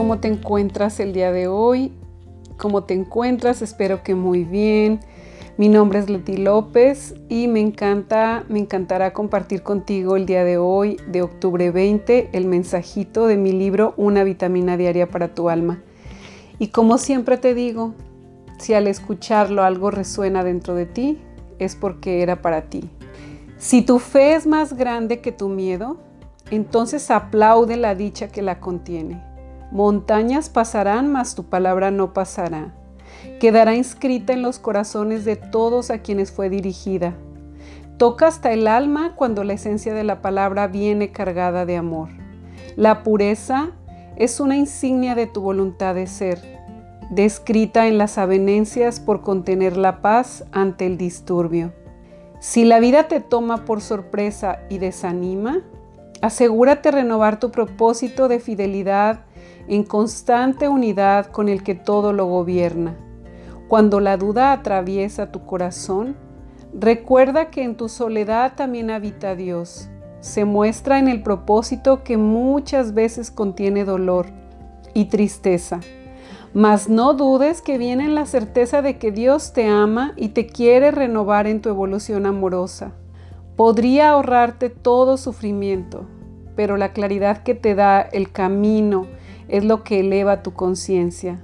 ¿cómo te encuentras el día de hoy? ¿Cómo te encuentras? Espero que muy bien. Mi nombre es Leti López y me encanta, me encantará compartir contigo el día de hoy, de octubre 20, el mensajito de mi libro Una vitamina diaria para tu alma. Y como siempre te digo, si al escucharlo algo resuena dentro de ti, es porque era para ti. Si tu fe es más grande que tu miedo, entonces aplaude la dicha que la contiene. Montañas pasarán, mas tu palabra no pasará. Quedará inscrita en los corazones de todos a quienes fue dirigida. Toca hasta el alma cuando la esencia de la palabra viene cargada de amor. La pureza es una insignia de tu voluntad de ser, descrita en las avenencias por contener la paz ante el disturbio. Si la vida te toma por sorpresa y desanima, asegúrate renovar tu propósito de fidelidad en constante unidad con el que todo lo gobierna. Cuando la duda atraviesa tu corazón, recuerda que en tu soledad también habita Dios. Se muestra en el propósito que muchas veces contiene dolor y tristeza. Mas no dudes que viene en la certeza de que Dios te ama y te quiere renovar en tu evolución amorosa. Podría ahorrarte todo sufrimiento, pero la claridad que te da el camino es lo que eleva tu conciencia.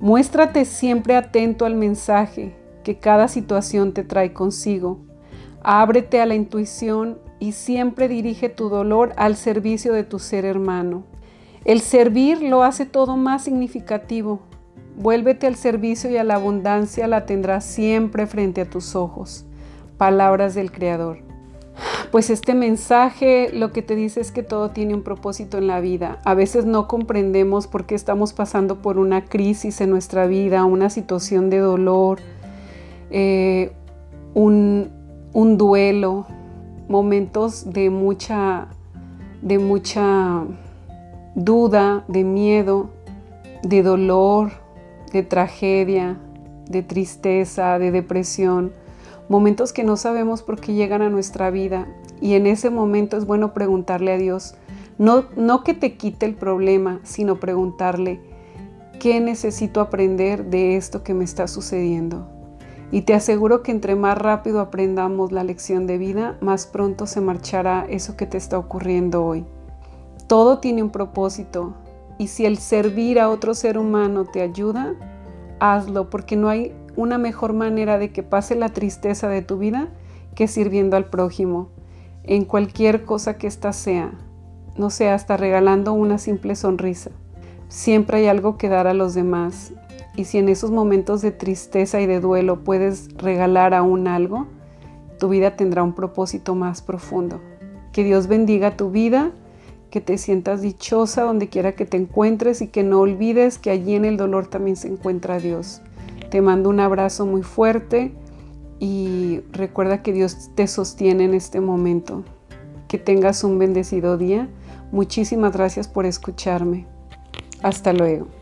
Muéstrate siempre atento al mensaje que cada situación te trae consigo. Ábrete a la intuición y siempre dirige tu dolor al servicio de tu ser hermano. El servir lo hace todo más significativo. Vuélvete al servicio y a la abundancia la tendrás siempre frente a tus ojos. Palabras del Creador pues este mensaje lo que te dice es que todo tiene un propósito en la vida. A veces no comprendemos por qué estamos pasando por una crisis en nuestra vida, una situación de dolor, eh, un, duelo, momentos de mucha, de mucha duda, de miedo, de dolor, de tragedia, de tristeza, de depresión momentos que no sabemos por qué llegan a nuestra vida y en ese momento es bueno preguntarle a Dios, no, no que te quite el problema, sino preguntarle, ¿qué necesito aprender de esto que me está sucediendo? Y te aseguro que entre más rápido aprendamos la lección de vida, más pronto se marchará eso que te está ocurriendo hoy. Todo tiene un propósito y si el servir a otro ser humano te ayuda, hazlo porque no hay una mejor manera de que pase la tristeza de tu vida que sirviendo al prójimo, en cualquier cosa que ésta sea, no sea hasta regalando una simple sonrisa. Siempre hay algo que dar a los demás y si en esos momentos de tristeza y de duelo puedes regalar aún algo, tu vida tendrá un propósito más profundo. Que Dios bendiga tu vida, que te sientas dichosa donde quiera que te encuentres y que no olvides que allí en el dolor también se encuentra Dios. Te mando un abrazo muy fuerte y recuerda que Dios te sostiene en este momento. Que tengas un bendecido día. Muchísimas gracias por escucharme. Hasta luego.